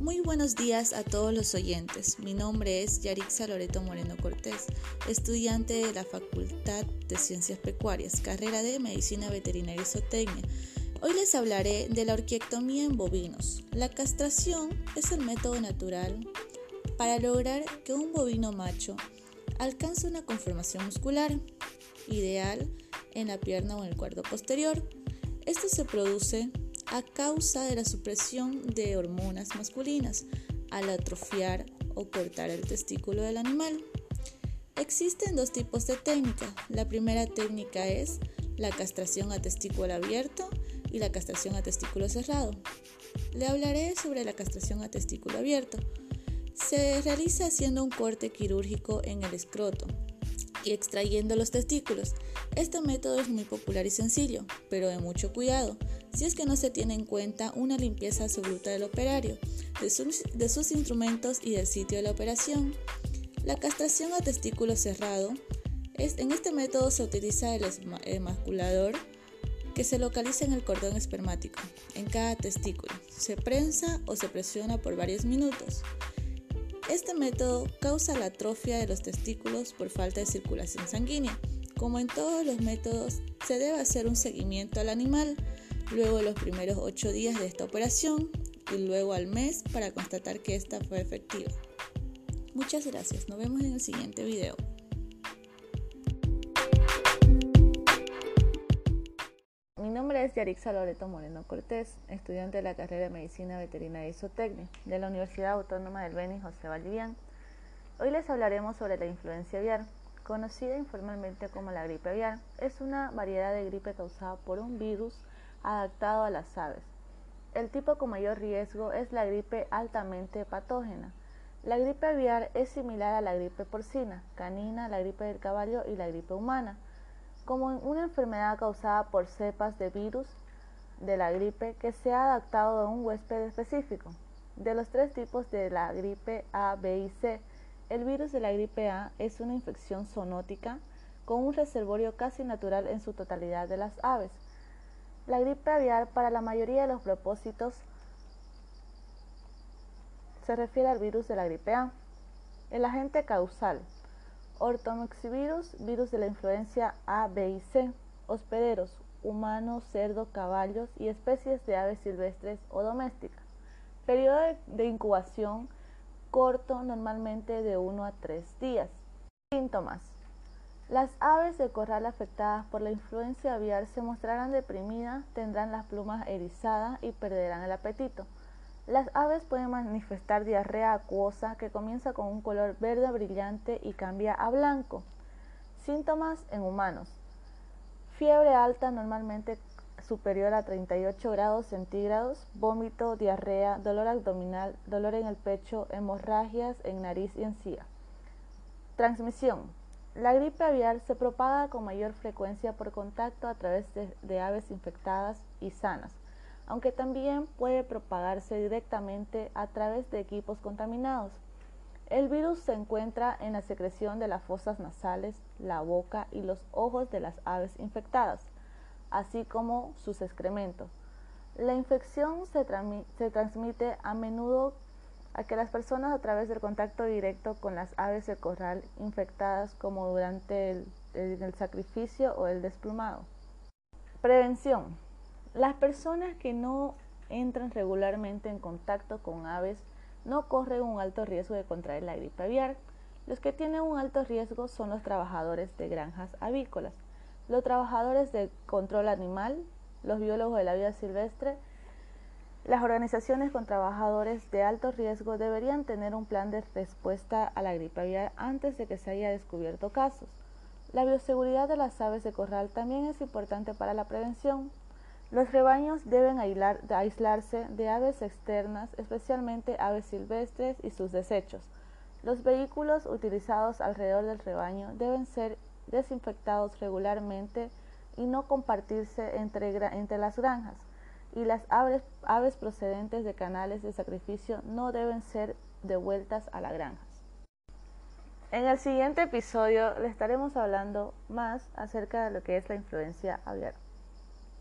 Muy buenos días a todos los oyentes. Mi nombre es Yarixa Loreto Moreno Cortés, estudiante de la Facultad de Ciencias Pecuarias, carrera de Medicina Veterinaria y Zootecnia. Hoy les hablaré de la orquiectomía en bovinos. La castración es el método natural para lograr que un bovino macho alcance una conformación muscular ideal en la pierna o en el cuerpo posterior. Esto se produce a causa de la supresión de hormonas masculinas al atrofiar o cortar el testículo del animal. Existen dos tipos de técnicas. La primera técnica es la castración a testículo abierto y la castración a testículo cerrado. Le hablaré sobre la castración a testículo abierto. Se realiza haciendo un corte quirúrgico en el escroto y extrayendo los testículos. Este método es muy popular y sencillo, pero de mucho cuidado, si es que no se tiene en cuenta una limpieza absoluta del operario, de sus, instrumentos y del sitio de la operación. La castración a testículo cerrado. Es, en este método se utiliza el emasculador que se localiza en el cordón espermático, en cada testículo. Se prensa o se presiona por varios minutos. Este método causa la atrofia de los testículos por falta de circulación sanguínea. Como en todos los métodos, se debe hacer un seguimiento al animal luego los primeros 8 días de esta operación y luego al mes para constatar que esta fue efectiva. Muchas gracias, nos vemos en el siguiente video. es Yarixa Loreto Moreno Cortés, estudiante de la carrera de Medicina Veterinaria y Zootecnia de la Universidad Autónoma del Beni José Valdivian. Hoy les hablaremos sobre la influencia aviar, conocida informalmente como la gripe aviar. Es una variedad de gripe causada por un virus adaptado a las aves. El tipo con mayor riesgo es la gripe altamente patógena. La gripe aviar es similar a la gripe porcina, canina, la gripe del caballo y la gripe humana como una enfermedad causada por cepas de virus de la gripe que se ha adaptado a un huésped específico. De los tres tipos de la gripe A, B y C, el virus de la gripe A es una infección zoonótica con un reservorio casi natural en su totalidad de las aves. La gripe aviar para la mayoría de los propósitos se refiere al virus de la gripe A. El agente causal Ortomoxivirus, virus de la influencia A, B y C. Hospederos, humanos, cerdo, caballos y especies de aves silvestres o domésticas. Periodo de incubación corto, normalmente de 1 a 3 días. Síntomas. Las aves de corral afectadas por la influencia aviar se mostrarán deprimidas, tendrán las plumas erizadas y perderán el apetito. Las aves pueden manifestar diarrea acuosa que comienza con un color verde brillante y cambia a blanco. Síntomas en humanos. Fiebre alta normalmente superior a 38 grados centígrados, vómito, diarrea, dolor abdominal, dolor en el pecho, hemorragias en nariz y encía. Transmisión. La gripe aviar se propaga con mayor frecuencia por contacto a través de aves infectadas y sanas aunque también puede propagarse directamente a través de equipos contaminados. El virus se encuentra en la secreción de las fosas nasales, la boca y los ojos de las aves infectadas, así como sus excrementos. La infección se, transmite a menudo a que las personas a través del contacto directo con las aves de corral infectadas como durante el sacrificio o el desplumado. Prevención. Las personas que no entran regularmente en contacto con aves no corren un alto riesgo de contraer la gripe aviar. Los que tienen un alto riesgo son los trabajadores de granjas avícolas, los trabajadores de control animal, los biólogos de la vida silvestre. Las organizaciones con trabajadores de alto riesgo deberían tener un plan de respuesta a la gripe aviar antes de que se haya descubierto casos. La bioseguridad de las aves de corral también es importante para la prevención. Los rebaños deben aislarse de aves externas, especialmente aves silvestres y sus desechos. Los vehículos utilizados alrededor del rebaño deben ser desinfectados regularmente y no compartirse entre, las granjas. Y las aves, procedentes de canales de sacrificio no deben ser devueltas a las granjas. En el siguiente episodio le estaremos hablando más acerca de lo que es la influencia aviar.